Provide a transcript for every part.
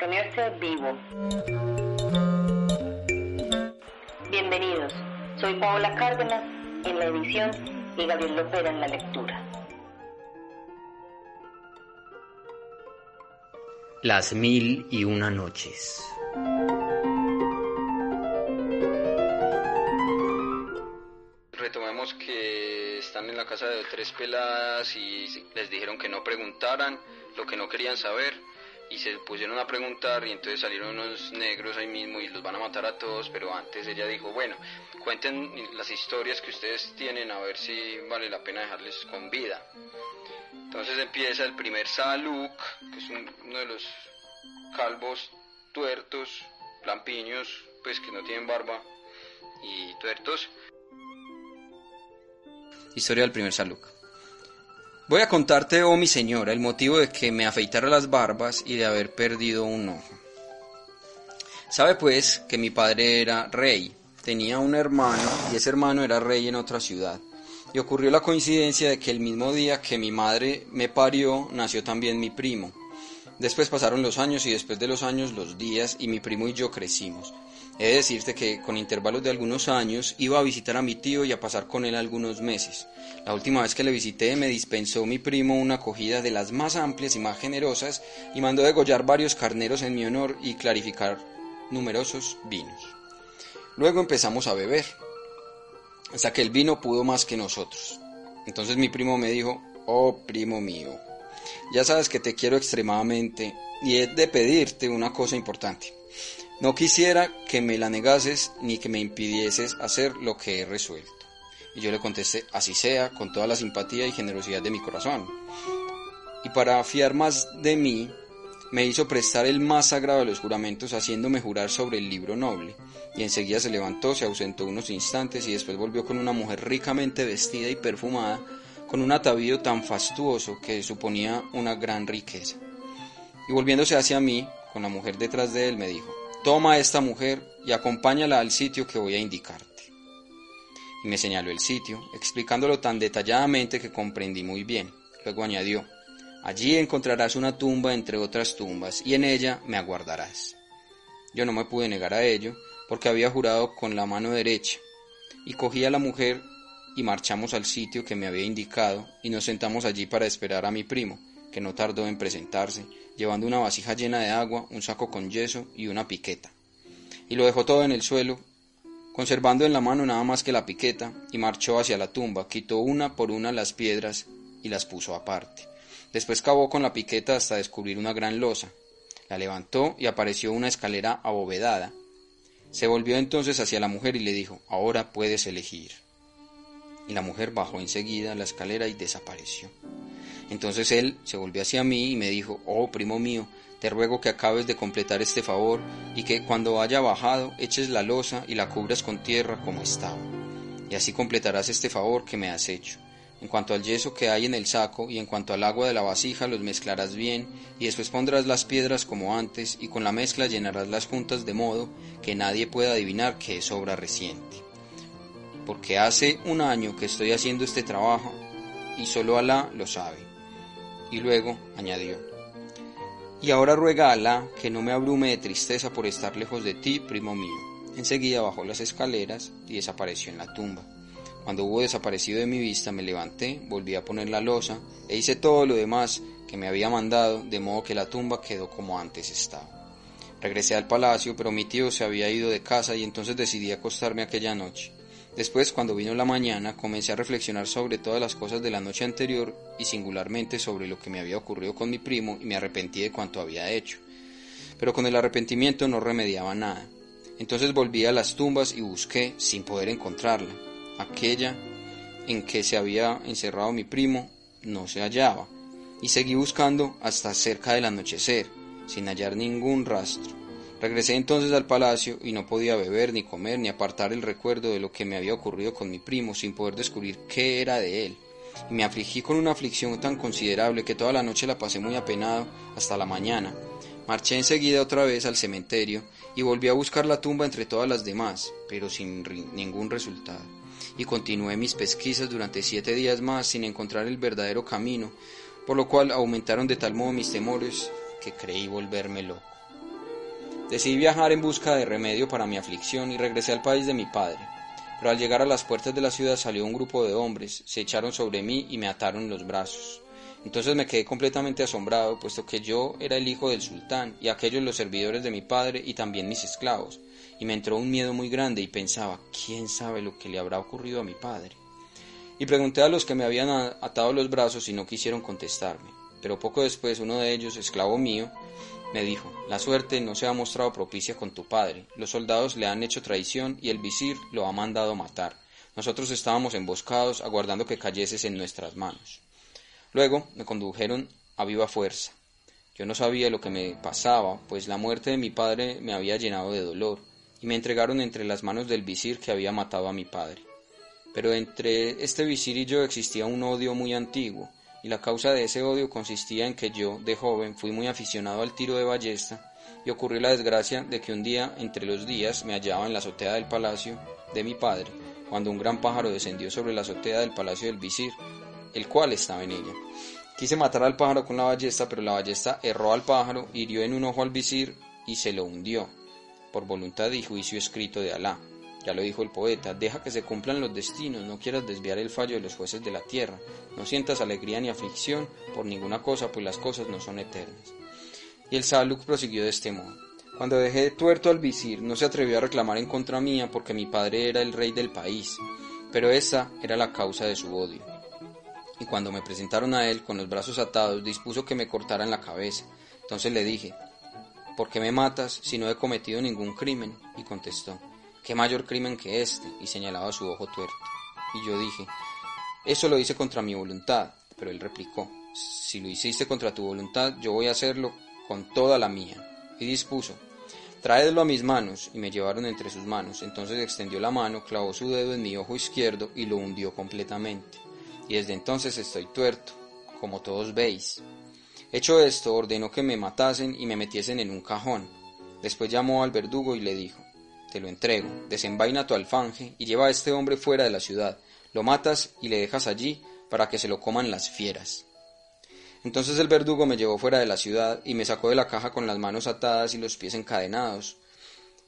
mantenerse vivo. Bienvenidos, soy Paola Cárdenas en la edición y Gabriel Lopera en la lectura. Las mil y una noches. Retomemos que están en la casa de tres peladas y les dijeron que no preguntaran lo que no querían saber y se pusieron a preguntar y entonces salieron unos negros ahí mismo y los van a matar a todos, pero antes ella dijo, bueno, cuenten las historias que ustedes tienen a ver si vale la pena dejarles con vida. Entonces empieza el primer Saluk, que es uno de los calvos tuertos, lampiños, pues que no tienen barba y tuertos. Historia del primer Saluk. Voy a contarte, oh mi señora, el motivo de que me afeitara las barbas y de haber perdido un ojo. Sabe pues que mi padre era rey, tenía un hermano y ese hermano era rey en otra ciudad. Y ocurrió la coincidencia de que el mismo día que mi madre me parió, nació también mi primo. Después pasaron los años y después de los años los días y mi primo y yo crecimos. He de decirte que con intervalos de algunos años iba a visitar a mi tío y a pasar con él algunos meses. La última vez que le visité me dispensó mi primo una acogida de las más amplias y más generosas y mandó degollar varios carneros en mi honor y clarificar numerosos vinos. Luego empezamos a beber, hasta que el vino pudo más que nosotros. Entonces mi primo me dijo, oh primo mío, ya sabes que te quiero extremadamente y he de pedirte una cosa importante. No quisiera que me la negases ni que me impidieses hacer lo que he resuelto. Y yo le contesté, así sea, con toda la simpatía y generosidad de mi corazón. Y para fiar más de mí, me hizo prestar el más sagrado de los juramentos, haciéndome jurar sobre el libro noble. Y enseguida se levantó, se ausentó unos instantes y después volvió con una mujer ricamente vestida y perfumada, con un atavío tan fastuoso que suponía una gran riqueza. Y volviéndose hacia mí, con la mujer detrás de él, me dijo, Toma a esta mujer y acompáñala al sitio que voy a indicarte. Y me señaló el sitio, explicándolo tan detalladamente que comprendí muy bien. Luego añadió, Allí encontrarás una tumba entre otras tumbas, y en ella me aguardarás. Yo no me pude negar a ello, porque había jurado con la mano derecha, y cogí a la mujer y marchamos al sitio que me había indicado, y nos sentamos allí para esperar a mi primo, que no tardó en presentarse, llevando una vasija llena de agua, un saco con yeso y una piqueta. Y lo dejó todo en el suelo, conservando en la mano nada más que la piqueta, y marchó hacia la tumba, quitó una por una las piedras y las puso aparte. Después cavó con la piqueta hasta descubrir una gran losa. La levantó y apareció una escalera abovedada. Se volvió entonces hacia la mujer y le dijo, ahora puedes elegir. Y la mujer bajó enseguida la escalera y desapareció. Entonces él se volvió hacia mí y me dijo, oh primo mío, te ruego que acabes de completar este favor y que cuando haya bajado eches la losa y la cubras con tierra como estaba. Y así completarás este favor que me has hecho. En cuanto al yeso que hay en el saco y en cuanto al agua de la vasija los mezclarás bien y después pondrás las piedras como antes y con la mezcla llenarás las juntas de modo que nadie pueda adivinar que es obra reciente. Porque hace un año que estoy haciendo este trabajo y solo Alá lo sabe y luego añadió, Y ahora ruega a Alá que no me abrume de tristeza por estar lejos de ti, primo mío. Enseguida bajó las escaleras y desapareció en la tumba. Cuando hubo desaparecido de mi vista me levanté, volví a poner la losa e hice todo lo demás que me había mandado, de modo que la tumba quedó como antes estaba. Regresé al palacio, pero mi tío se había ido de casa y entonces decidí acostarme aquella noche. Después, cuando vino la mañana, comencé a reflexionar sobre todas las cosas de la noche anterior y singularmente sobre lo que me había ocurrido con mi primo y me arrepentí de cuanto había hecho. Pero con el arrepentimiento no remediaba nada. Entonces volví a las tumbas y busqué, sin poder encontrarla. Aquella en que se había encerrado mi primo no se hallaba, y seguí buscando hasta cerca del anochecer, sin hallar ningún rastro. Regresé entonces al palacio y no podía beber, ni comer, ni apartar el recuerdo de lo que me había ocurrido con mi primo, sin poder descubrir qué era de él. Y me afligí con una aflicción tan considerable que toda la noche la pasé muy apenado hasta la mañana. Marché enseguida otra vez al cementerio y volví a buscar la tumba entre todas las demás, pero sin ningún resultado. Y continué mis pesquisas durante siete días más sin encontrar el verdadero camino, por lo cual aumentaron de tal modo mis temores que creí volverme loco. Decidí viajar en busca de remedio para mi aflicción y regresé al país de mi padre. Pero al llegar a las puertas de la ciudad salió un grupo de hombres, se echaron sobre mí y me ataron los brazos. Entonces me quedé completamente asombrado, puesto que yo era el hijo del sultán y aquellos los servidores de mi padre y también mis esclavos, y me entró un miedo muy grande y pensaba, ¿quién sabe lo que le habrá ocurrido a mi padre? Y pregunté a los que me habían atado los brazos y no quisieron contestarme. Pero poco después uno de ellos, esclavo mío, me dijo, la suerte no se ha mostrado propicia con tu padre, los soldados le han hecho traición y el visir lo ha mandado matar. Nosotros estábamos emboscados aguardando que cayeses en nuestras manos. Luego me condujeron a viva fuerza. Yo no sabía lo que me pasaba, pues la muerte de mi padre me había llenado de dolor, y me entregaron entre las manos del visir que había matado a mi padre. Pero entre este visir y yo existía un odio muy antiguo, y la causa de ese odio consistía en que yo, de joven, fui muy aficionado al tiro de ballesta, y ocurrió la desgracia de que un día, entre los días, me hallaba en la azotea del palacio de mi padre, cuando un gran pájaro descendió sobre la azotea del palacio del visir, el cual estaba en ella. Quise matar al pájaro con la ballesta, pero la ballesta erró al pájaro, hirió en un ojo al visir y se lo hundió, por voluntad y juicio escrito de Alá. Ya lo dijo el poeta, deja que se cumplan los destinos, no quieras desviar el fallo de los jueces de la tierra, no sientas alegría ni aflicción por ninguna cosa, pues las cosas no son eternas. Y el Saluk prosiguió de este modo. Cuando dejé tuerto al visir, no se atrevió a reclamar en contra mía porque mi padre era el rey del país, pero esa era la causa de su odio. Y cuando me presentaron a él con los brazos atados, dispuso que me cortaran la cabeza. Entonces le dije, ¿por qué me matas si no he cometido ningún crimen? Y contestó, ¿qué mayor crimen que este? y señalaba su ojo tuerto. Y yo dije, eso lo hice contra mi voluntad, pero él replicó, si lo hiciste contra tu voluntad, yo voy a hacerlo con toda la mía. Y dispuso, traedlo a mis manos, y me llevaron entre sus manos. Entonces extendió la mano, clavó su dedo en mi ojo izquierdo y lo hundió completamente. Y desde entonces estoy tuerto, como todos veis. Hecho esto, ordenó que me matasen y me metiesen en un cajón. Después llamó al verdugo y le dijo, te lo entrego, desenvaina tu alfanje y lleva a este hombre fuera de la ciudad, lo matas y le dejas allí para que se lo coman las fieras. Entonces el verdugo me llevó fuera de la ciudad y me sacó de la caja con las manos atadas y los pies encadenados,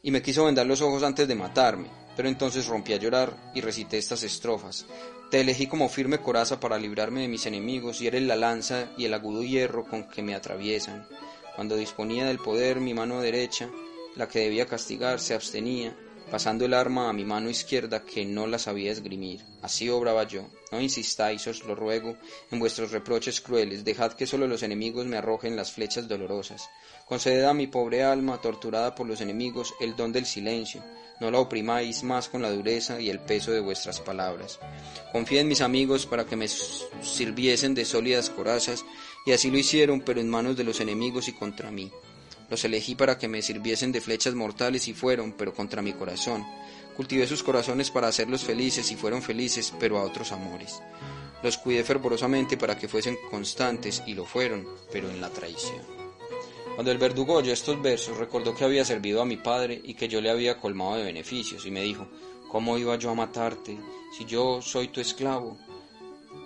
y me quiso vendar los ojos antes de matarme, pero entonces rompí a llorar y recité estas estrofas. Te elegí como firme coraza para librarme de mis enemigos y eres la lanza y el agudo hierro con que me atraviesan. Cuando disponía del poder mi mano derecha, la que debía castigar se abstenía, pasando el arma a mi mano izquierda que no la sabía esgrimir. Así obraba yo. No insistáis, os lo ruego, en vuestros reproches crueles, dejad que solo los enemigos me arrojen las flechas dolorosas. Conceded a mi pobre alma, torturada por los enemigos, el don del silencio. No la oprimáis más con la dureza y el peso de vuestras palabras. Confié en mis amigos para que me sirviesen de sólidas corazas, y así lo hicieron, pero en manos de los enemigos y contra mí. Los elegí para que me sirviesen de flechas mortales y fueron, pero contra mi corazón. Cultivé sus corazones para hacerlos felices y fueron felices, pero a otros amores. Los cuidé fervorosamente para que fuesen constantes y lo fueron, pero en la traición. Cuando el verdugo oyó estos versos, recordó que había servido a mi padre y que yo le había colmado de beneficios, y me dijo, ¿cómo iba yo a matarte si yo soy tu esclavo?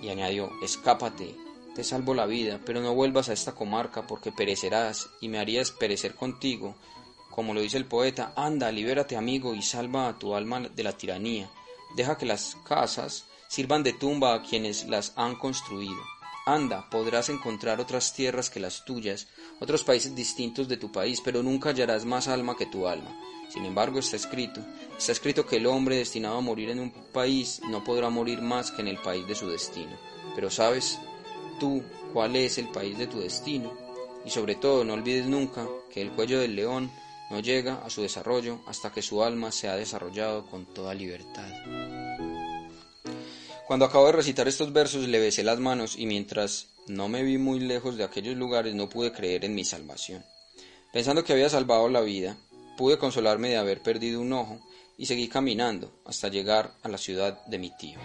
Y añadió, escápate, te salvo la vida, pero no vuelvas a esta comarca porque perecerás y me harías perecer contigo. Como lo dice el poeta, anda, libérate amigo y salva a tu alma de la tiranía. Deja que las casas sirvan de tumba a quienes las han construido. Anda, podrás encontrar otras tierras que las tuyas, otros países distintos de tu país, pero nunca hallarás más alma que tu alma. Sin embargo, está escrito, está escrito que el hombre destinado a morir en un país no podrá morir más que en el país de su destino. Pero sabes, tú cuál es el país de tu destino y sobre todo no olvides nunca que el cuello del león no llega a su desarrollo hasta que su alma se ha desarrollado con toda libertad. Cuando acabo de recitar estos versos le besé las manos y mientras no me vi muy lejos de aquellos lugares no pude creer en mi salvación. Pensando que había salvado la vida, pude consolarme de haber perdido un ojo y seguí caminando hasta llegar a la ciudad de mi tío.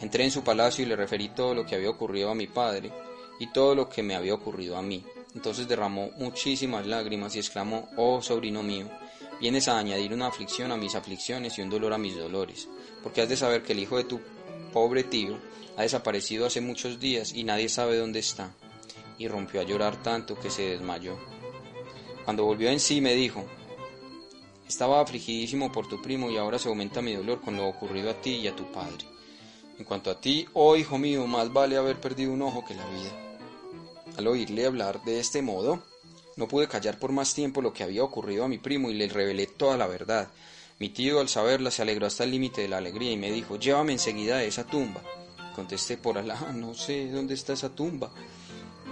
Entré en su palacio y le referí todo lo que había ocurrido a mi padre y todo lo que me había ocurrido a mí. Entonces derramó muchísimas lágrimas y exclamó, Oh sobrino mío, vienes a añadir una aflicción a mis aflicciones y un dolor a mis dolores, porque has de saber que el hijo de tu pobre tío ha desaparecido hace muchos días y nadie sabe dónde está. Y rompió a llorar tanto que se desmayó. Cuando volvió en sí me dijo, Estaba afligidísimo por tu primo y ahora se aumenta mi dolor con lo ocurrido a ti y a tu padre. En cuanto a ti, oh hijo mío, más vale haber perdido un ojo que la vida. Al oírle hablar de este modo, no pude callar por más tiempo lo que había ocurrido a mi primo y le revelé toda la verdad. Mi tío, al saberla, se alegró hasta el límite de la alegría y me dijo, llévame enseguida a esa tumba. Contesté por Alá, no sé dónde está esa tumba.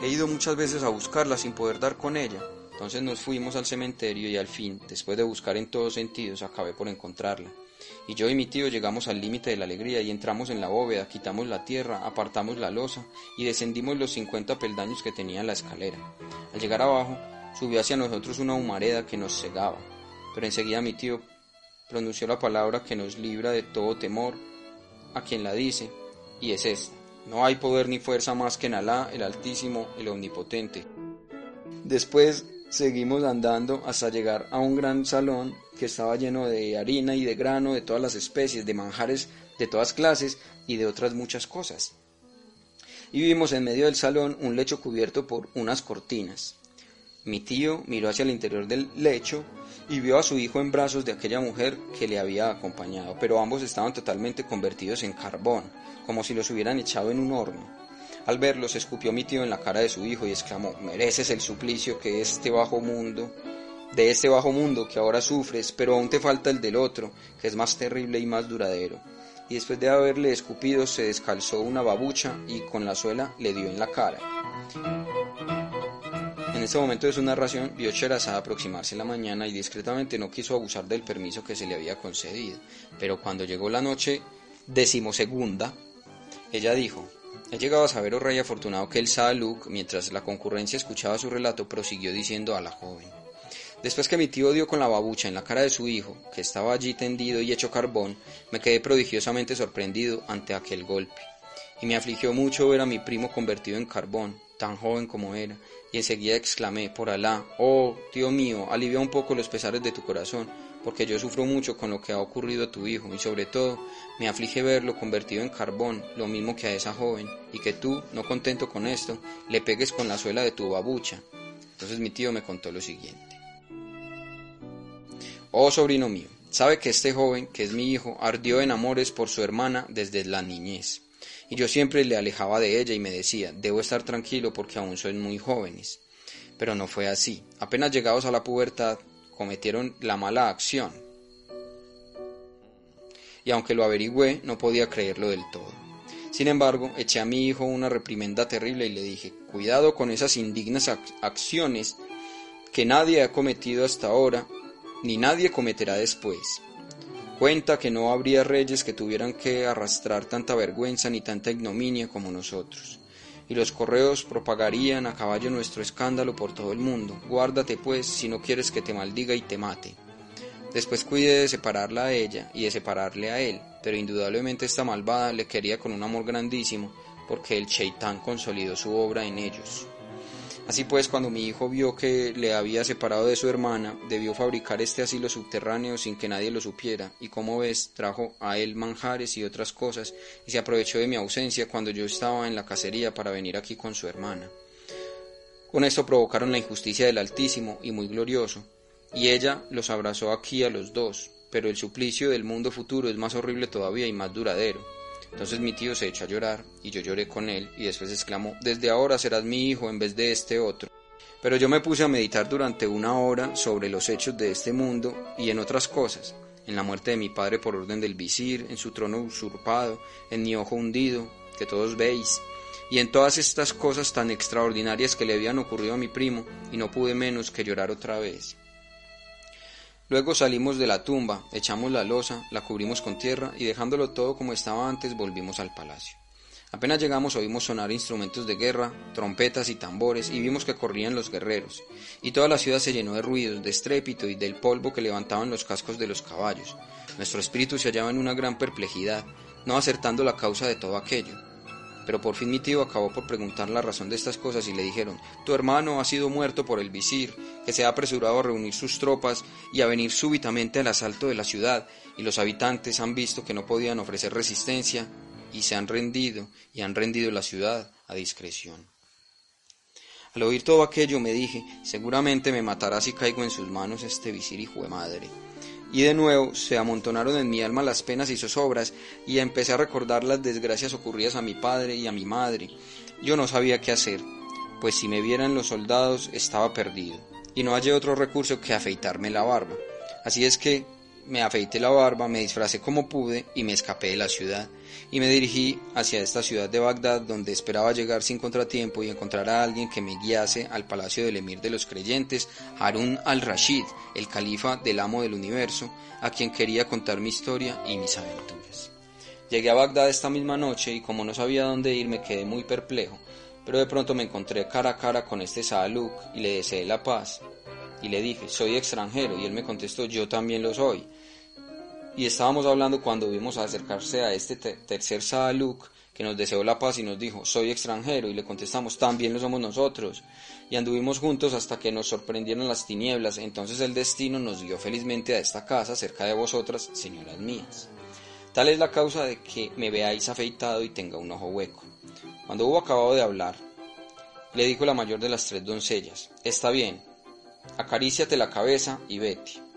He ido muchas veces a buscarla sin poder dar con ella. Entonces nos fuimos al cementerio y al fin, después de buscar en todos sentidos, acabé por encontrarla. Y yo y mi tío llegamos al límite de la alegría y entramos en la bóveda, quitamos la tierra, apartamos la losa y descendimos los cincuenta peldaños que tenía la escalera. Al llegar abajo, subió hacia nosotros una humareda que nos cegaba, pero enseguida mi tío pronunció la palabra que nos libra de todo temor a quien la dice, y es esta. No hay poder ni fuerza más que en Alá, el Altísimo, el Omnipotente. Después seguimos andando hasta llegar a un gran salón que estaba lleno de harina y de grano de todas las especies, de manjares de todas clases y de otras muchas cosas. Y vimos en medio del salón un lecho cubierto por unas cortinas. Mi tío miró hacia el interior del lecho y vio a su hijo en brazos de aquella mujer que le había acompañado, pero ambos estaban totalmente convertidos en carbón, como si los hubieran echado en un horno. Al verlos, escupió mi tío en la cara de su hijo y exclamó, mereces el suplicio que este bajo mundo, de este bajo mundo que ahora sufres, pero aún te falta el del otro, que es más terrible y más duradero. Y después de haberle escupido, se descalzó una babucha y con la suela le dio en la cara. En este momento de su narración vio Sherazada aproximarse la mañana y discretamente no quiso abusar del permiso que se le había concedido. Pero cuando llegó la noche decimosegunda, ella dijo, He llegado a saber, oh rey afortunado, que el Saaluk, mientras la concurrencia escuchaba su relato, prosiguió diciendo a la joven. Después que mi tío dio con la babucha en la cara de su hijo, que estaba allí tendido y hecho carbón, me quedé prodigiosamente sorprendido ante aquel golpe. Y me afligió mucho ver a mi primo convertido en carbón, tan joven como era, y enseguida exclamé, por Alá, oh, tío mío, alivia un poco los pesares de tu corazón, porque yo sufro mucho con lo que ha ocurrido a tu hijo, y sobre todo me aflige verlo convertido en carbón, lo mismo que a esa joven, y que tú, no contento con esto, le pegues con la suela de tu babucha. Entonces mi tío me contó lo siguiente. Oh sobrino mío, sabe que este joven, que es mi hijo, ardió en amores por su hermana desde la niñez y yo siempre le alejaba de ella y me decía, debo estar tranquilo porque aún son muy jóvenes. Pero no fue así. Apenas llegados a la pubertad, cometieron la mala acción. Y aunque lo averigüé, no podía creerlo del todo. Sin embargo, eché a mi hijo una reprimenda terrible y le dije, cuidado con esas indignas acciones que nadie ha cometido hasta ahora, ni nadie cometerá después. Cuenta que no habría reyes que tuvieran que arrastrar tanta vergüenza ni tanta ignominia como nosotros. Y los correos propagarían a caballo nuestro escándalo por todo el mundo. Guárdate pues si no quieres que te maldiga y te mate. Después cuide de separarla a ella y de separarle a él, pero indudablemente esta malvada le quería con un amor grandísimo, porque el Cheitán consolidó su obra en ellos. Así pues, cuando mi hijo vio que le había separado de su hermana, debió fabricar este asilo subterráneo sin que nadie lo supiera, y como ves, trajo a él manjares y otras cosas, y se aprovechó de mi ausencia cuando yo estaba en la cacería para venir aquí con su hermana. Con esto provocaron la injusticia del Altísimo y muy glorioso, y ella los abrazó aquí a los dos, pero el suplicio del mundo futuro es más horrible todavía y más duradero. Entonces mi tío se echó a llorar y yo lloré con él y después exclamó, desde ahora serás mi hijo en vez de este otro. Pero yo me puse a meditar durante una hora sobre los hechos de este mundo y en otras cosas, en la muerte de mi padre por orden del visir, en su trono usurpado, en mi ojo hundido, que todos veis, y en todas estas cosas tan extraordinarias que le habían ocurrido a mi primo, y no pude menos que llorar otra vez. Luego salimos de la tumba, echamos la losa, la cubrimos con tierra y dejándolo todo como estaba antes volvimos al palacio. Apenas llegamos oímos sonar instrumentos de guerra, trompetas y tambores y vimos que corrían los guerreros, y toda la ciudad se llenó de ruidos, de estrépito y del polvo que levantaban los cascos de los caballos. Nuestro espíritu se hallaba en una gran perplejidad, no acertando la causa de todo aquello. Pero por fin mi tío acabó por preguntar la razón de estas cosas y le dijeron, tu hermano ha sido muerto por el visir, que se ha apresurado a reunir sus tropas y a venir súbitamente al asalto de la ciudad, y los habitantes han visto que no podían ofrecer resistencia y se han rendido y han rendido la ciudad a discreción. Al oír todo aquello me dije, seguramente me matará si caigo en sus manos este visir hijo de madre. Y de nuevo se amontonaron en mi alma las penas y zozobras, y empecé a recordar las desgracias ocurridas a mi padre y a mi madre. Yo no sabía qué hacer, pues si me vieran los soldados estaba perdido, y no hallé otro recurso que afeitarme la barba. Así es que me afeité la barba, me disfracé como pude y me escapé de la ciudad y me dirigí hacia esta ciudad de Bagdad donde esperaba llegar sin contratiempo y encontrar a alguien que me guiase al palacio del emir de los creyentes, Harun al-Rashid, el califa del amo del universo, a quien quería contar mi historia y mis aventuras. Llegué a Bagdad esta misma noche y como no sabía dónde ir me quedé muy perplejo, pero de pronto me encontré cara a cara con este Saaluk y le deseé la paz. Y le dije, soy extranjero, y él me contestó, yo también lo soy y estábamos hablando cuando vimos acercarse a este tercer Saaluk que nos deseó la paz y nos dijo, soy extranjero, y le contestamos, también lo somos nosotros, y anduvimos juntos hasta que nos sorprendieron las tinieblas, entonces el destino nos dio felizmente a esta casa cerca de vosotras, señoras mías. Tal es la causa de que me veáis afeitado y tenga un ojo hueco. Cuando hubo acabado de hablar, le dijo la mayor de las tres doncellas, está bien, acaríciate la cabeza y vete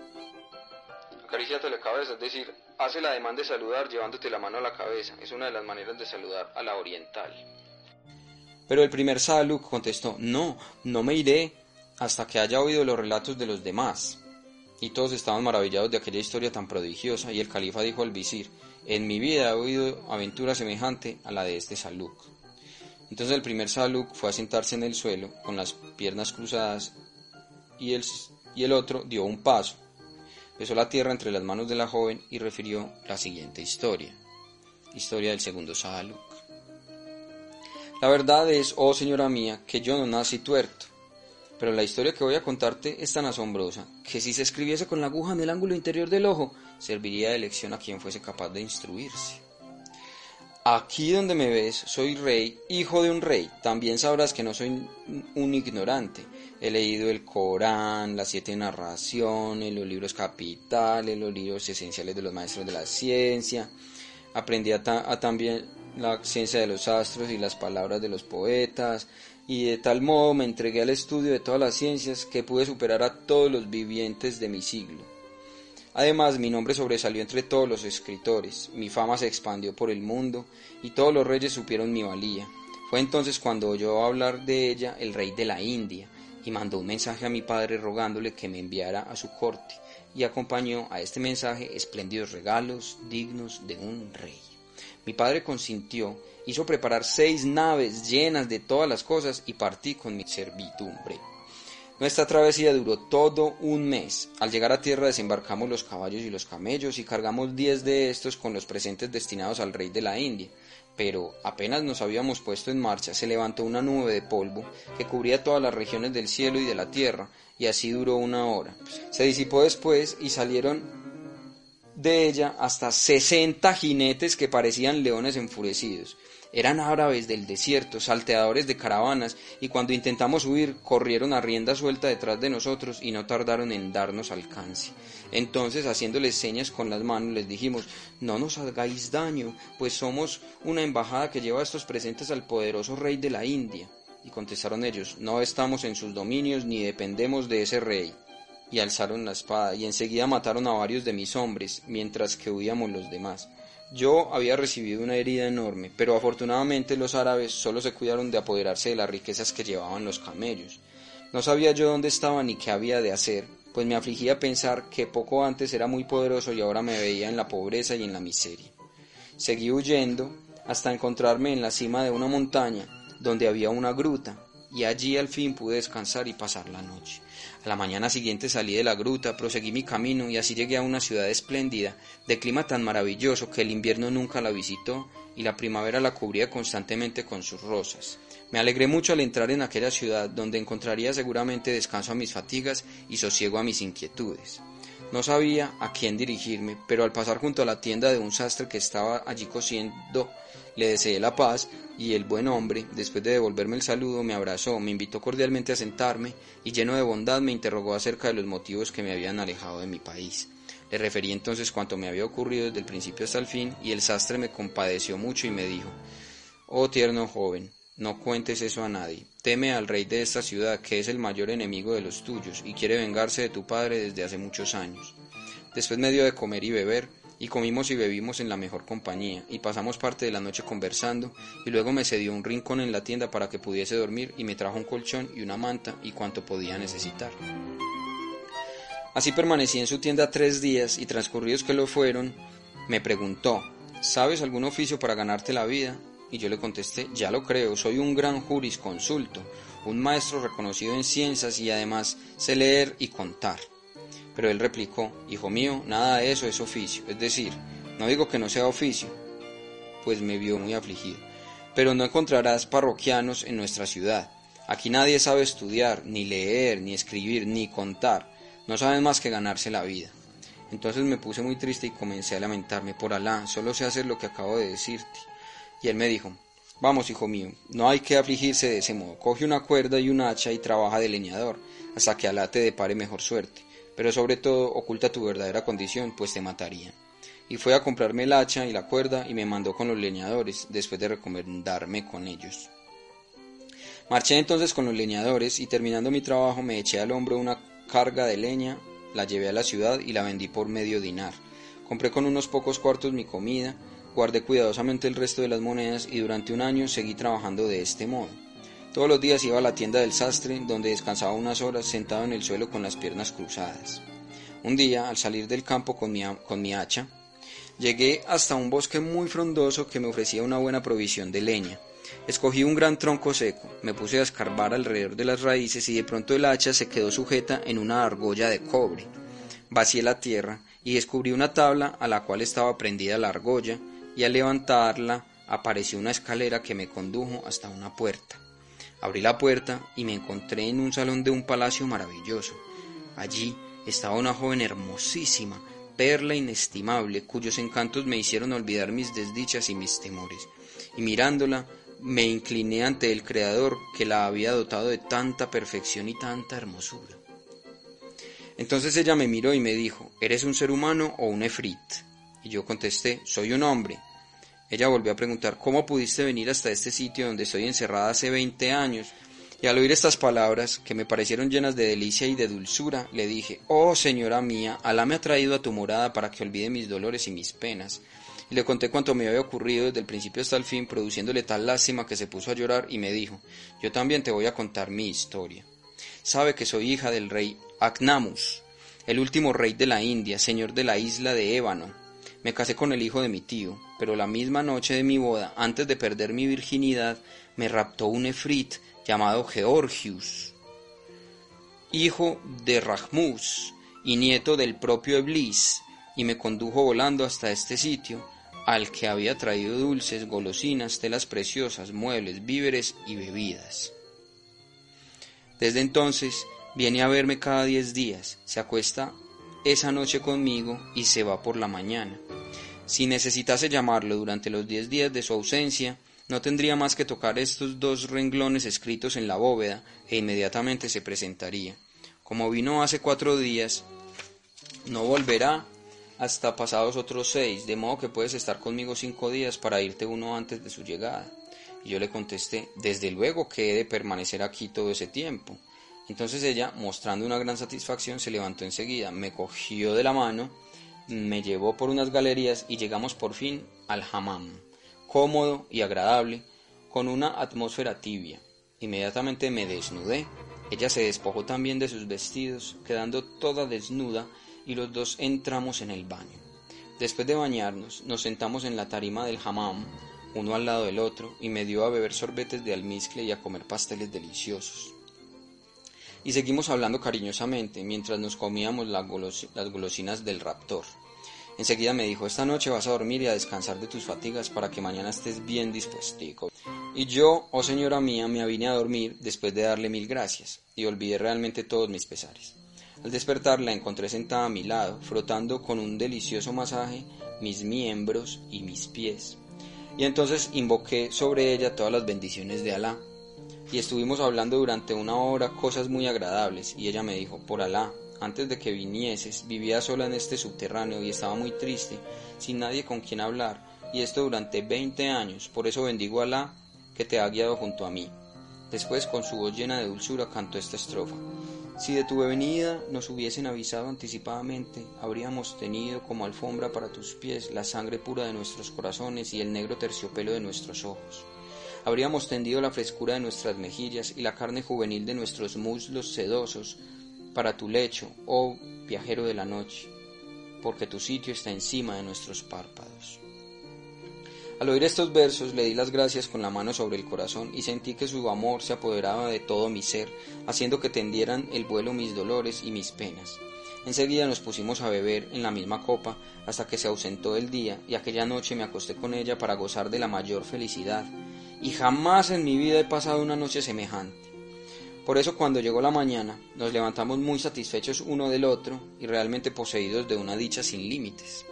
acaríciate la cabeza, es decir, hace la demanda de saludar llevándote la mano a la cabeza. Es una de las maneras de saludar a la oriental. Pero el primer Saluk contestó, no, no me iré hasta que haya oído los relatos de los demás. Y todos estaban maravillados de aquella historia tan prodigiosa, y el califa dijo al visir, en mi vida he oído aventura semejante a la de este Saluk. Entonces el primer Saluk fue a sentarse en el suelo, con las piernas cruzadas, y el, y el otro dio un paso, besó la tierra entre las manos de la joven y refirió la siguiente historia. Historia del segundo Saaluk. La verdad es, oh señora mía, que yo no nací tuerto, pero la historia que voy a contarte es tan asombrosa que si se escribiese con la aguja en el ángulo interior del ojo, serviría de lección a quien fuese capaz de instruirse. Aquí donde me ves, soy rey, hijo de un rey. También sabrás que no soy un ignorante. He leído el Corán, las siete narraciones, los libros capitales, los libros esenciales de los maestros de la ciencia. Aprendí a, también la ciencia de los astros y las palabras de los poetas. Y de tal modo me entregué al estudio de todas las ciencias que pude superar a todos los vivientes de mi siglo. Además, mi nombre sobresalió entre todos los escritores, mi fama se expandió por el mundo y todos los reyes supieron mi valía. Fue entonces cuando oyó hablar de ella el rey de la India y mandó un mensaje a mi padre rogándole que me enviara a su corte y acompañó a este mensaje espléndidos regalos dignos de un rey. Mi padre consintió, hizo preparar seis naves llenas de todas las cosas y partí con mi servidumbre. Nuestra travesía duró todo un mes. Al llegar a tierra desembarcamos los caballos y los camellos y cargamos diez de estos con los presentes destinados al rey de la India. Pero apenas nos habíamos puesto en marcha, se levantó una nube de polvo que cubría todas las regiones del cielo y de la tierra, y así duró una hora. Se disipó después y salieron de ella hasta sesenta jinetes que parecían leones enfurecidos. Eran árabes del desierto, salteadores de caravanas, y cuando intentamos huir, corrieron a rienda suelta detrás de nosotros y no tardaron en darnos alcance. Entonces, haciéndoles señas con las manos, les dijimos, no nos hagáis daño, pues somos una embajada que lleva estos presentes al poderoso rey de la India. Y contestaron ellos, no estamos en sus dominios ni dependemos de ese rey. Y alzaron la espada, y enseguida mataron a varios de mis hombres, mientras que huíamos los demás. Yo había recibido una herida enorme, pero afortunadamente los árabes solo se cuidaron de apoderarse de las riquezas que llevaban los camellos. No sabía yo dónde estaba ni qué había de hacer, pues me afligía pensar que poco antes era muy poderoso y ahora me veía en la pobreza y en la miseria. Seguí huyendo hasta encontrarme en la cima de una montaña donde había una gruta, y allí al fin pude descansar y pasar la noche. A la mañana siguiente salí de la gruta, proseguí mi camino y así llegué a una ciudad espléndida, de clima tan maravilloso que el invierno nunca la visitó y la primavera la cubría constantemente con sus rosas. Me alegré mucho al entrar en aquella ciudad donde encontraría seguramente descanso a mis fatigas y sosiego a mis inquietudes. No sabía a quién dirigirme, pero al pasar junto a la tienda de un sastre que estaba allí cosiendo, le deseé la paz y el buen hombre, después de devolverme el saludo, me abrazó, me invitó cordialmente a sentarme y lleno de bondad me interrogó acerca de los motivos que me habían alejado de mi país. Le referí entonces cuanto me había ocurrido desde el principio hasta el fin y el sastre me compadeció mucho y me dijo, Oh tierno joven, no cuentes eso a nadie. Teme al rey de esta ciudad, que es el mayor enemigo de los tuyos, y quiere vengarse de tu padre desde hace muchos años. Después me dio de comer y beber, y comimos y bebimos en la mejor compañía, y pasamos parte de la noche conversando, y luego me cedió un rincón en la tienda para que pudiese dormir, y me trajo un colchón y una manta y cuanto podía necesitar. Así permanecí en su tienda tres días, y transcurridos que lo fueron, me preguntó, ¿sabes algún oficio para ganarte la vida? Y yo le contesté, ya lo creo, soy un gran jurisconsulto, un maestro reconocido en ciencias y además sé leer y contar. Pero él replicó, Hijo mío, nada de eso es oficio. Es decir, no digo que no sea oficio, pues me vio muy afligido. Pero no encontrarás parroquianos en nuestra ciudad. Aquí nadie sabe estudiar, ni leer, ni escribir, ni contar. No saben más que ganarse la vida. Entonces me puse muy triste y comencé a lamentarme. Por Alá, solo sé hacer lo que acabo de decirte. Y él me dijo, Vamos, hijo mío, no hay que afligirse de ese modo. Coge una cuerda y un hacha y trabaja de leñador, hasta que Alá te depare mejor suerte pero sobre todo oculta tu verdadera condición, pues te matarían. Y fue a comprarme el hacha y la cuerda y me mandó con los leñadores, después de recomendarme con ellos. Marché entonces con los leñadores y terminando mi trabajo me eché al hombro una carga de leña, la llevé a la ciudad y la vendí por medio dinar. Compré con unos pocos cuartos mi comida, guardé cuidadosamente el resto de las monedas y durante un año seguí trabajando de este modo. Todos los días iba a la tienda del sastre, donde descansaba unas horas sentado en el suelo con las piernas cruzadas. Un día, al salir del campo con mi, con mi hacha, llegué hasta un bosque muy frondoso que me ofrecía una buena provisión de leña. Escogí un gran tronco seco, me puse a escarbar alrededor de las raíces y de pronto el hacha se quedó sujeta en una argolla de cobre. Vacié la tierra y descubrí una tabla a la cual estaba prendida la argolla y al levantarla apareció una escalera que me condujo hasta una puerta. Abrí la puerta y me encontré en un salón de un palacio maravilloso. Allí estaba una joven hermosísima, perla inestimable, cuyos encantos me hicieron olvidar mis desdichas y mis temores. Y mirándola, me incliné ante el Creador que la había dotado de tanta perfección y tanta hermosura. Entonces ella me miró y me dijo, ¿eres un ser humano o un efrit? Y yo contesté, soy un hombre. Ella volvió a preguntar, ¿cómo pudiste venir hasta este sitio donde estoy encerrada hace 20 años? Y al oír estas palabras, que me parecieron llenas de delicia y de dulzura, le dije, Oh señora mía, Alá me ha traído a tu morada para que olvide mis dolores y mis penas. Y le conté cuanto me había ocurrido desde el principio hasta el fin, produciéndole tal lástima que se puso a llorar y me dijo, Yo también te voy a contar mi historia. Sabe que soy hija del rey Aknamus, el último rey de la India, señor de la isla de Ébano, me casé con el hijo de mi tío, pero la misma noche de mi boda, antes de perder mi virginidad, me raptó un efrit llamado Georgius, hijo de Rahmus y nieto del propio Eblis, y me condujo volando hasta este sitio, al que había traído dulces, golosinas, telas preciosas, muebles, víveres y bebidas. Desde entonces viene a verme cada diez días, se acuesta esa noche conmigo y se va por la mañana. Si necesitase llamarlo durante los diez días de su ausencia, no tendría más que tocar estos dos renglones escritos en la bóveda e inmediatamente se presentaría. Como vino hace cuatro días, no volverá hasta pasados otros seis, de modo que puedes estar conmigo cinco días para irte uno antes de su llegada. Y yo le contesté, desde luego que he de permanecer aquí todo ese tiempo. Entonces ella, mostrando una gran satisfacción, se levantó enseguida, me cogió de la mano, me llevó por unas galerías y llegamos por fin al hammam, cómodo y agradable, con una atmósfera tibia. Inmediatamente me desnudé. Ella se despojó también de sus vestidos, quedando toda desnuda, y los dos entramos en el baño. Después de bañarnos, nos sentamos en la tarima del hammam, uno al lado del otro, y me dio a beber sorbetes de almizcle y a comer pasteles deliciosos y seguimos hablando cariñosamente mientras nos comíamos las, golosinas del raptor. Enseguida me dijo, esta noche vas a dormir y a descansar de tus fatigas para que mañana estés bien dispuestico. Y yo, oh señora mía, me vine a dormir después de darle mil gracias, y olvidé realmente todos mis pesares. Al despertar la encontré sentada a mi lado, frotando con un delicioso masaje mis miembros y mis pies. Y entonces invoqué sobre ella todas las bendiciones de Alá, y estuvimos hablando durante una hora cosas muy agradables y ella me dijo, por Alá, antes de que vinieses vivía sola en este subterráneo y estaba muy triste, sin nadie con quien hablar, y esto durante veinte años, por eso bendigo que te ha guiado junto a mí. Después, con su voz llena de dulzura, cantó esta estrofa. Si de tu venida nos hubiesen avisado anticipadamente, habríamos tenido como alfombra para tus pies la sangre pura de nuestros corazones y el negro terciopelo de nuestros ojos. Habríamos tendido la frescura de nuestras mejillas y la carne juvenil de nuestros muslos sedosos para tu lecho, oh viajero de la noche, porque tu sitio está encima de nuestros párpados. Al oír estos versos le di las gracias con la mano sobre el corazón y sentí que su amor se apoderaba de todo mi ser, haciendo que tendieran el vuelo mis dolores y mis penas. Enseguida nos pusimos a beber en la misma copa hasta que se ausentó el día y aquella noche me acosté con ella para gozar de la mayor felicidad y jamás en mi vida he pasado una noche semejante. Por eso cuando llegó la mañana nos levantamos muy satisfechos uno del otro y realmente poseídos de una dicha sin límites.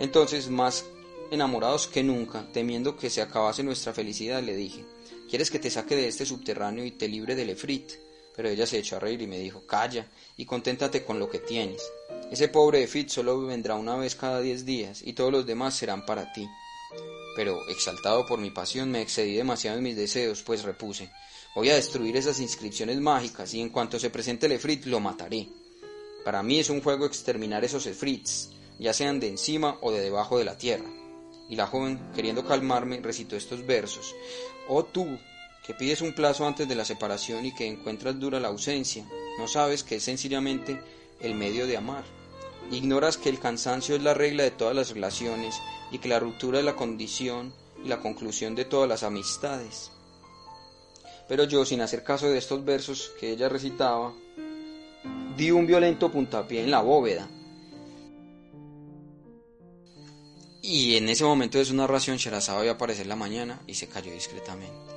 Entonces, más enamorados que nunca, temiendo que se acabase nuestra felicidad, le dije, ¿quieres que te saque de este subterráneo y te libre del efrit? Pero ella se echó a reír y me dijo, calla y conténtate con lo que tienes. Ese pobre efrit solo vendrá una vez cada diez días y todos los demás serán para ti. Pero, exaltado por mi pasión, me excedí demasiado en mis deseos, pues repuse, voy a destruir esas inscripciones mágicas y en cuanto se presente el efrit lo mataré. Para mí es un juego exterminar esos efrits, ya sean de encima o de debajo de la tierra. Y la joven, queriendo calmarme, recitó estos versos. Oh tú, que pides un plazo antes de la separación y que encuentras dura la ausencia, no sabes que es sencillamente el medio de amar. Ignoras que el cansancio es la regla de todas las relaciones y que la ruptura es la condición y la conclusión de todas las amistades. Pero yo, sin hacer caso de estos versos que ella recitaba, di un violento puntapié en la bóveda Y en ese momento de su narración, Sherazada vio aparecer la mañana y se cayó discretamente.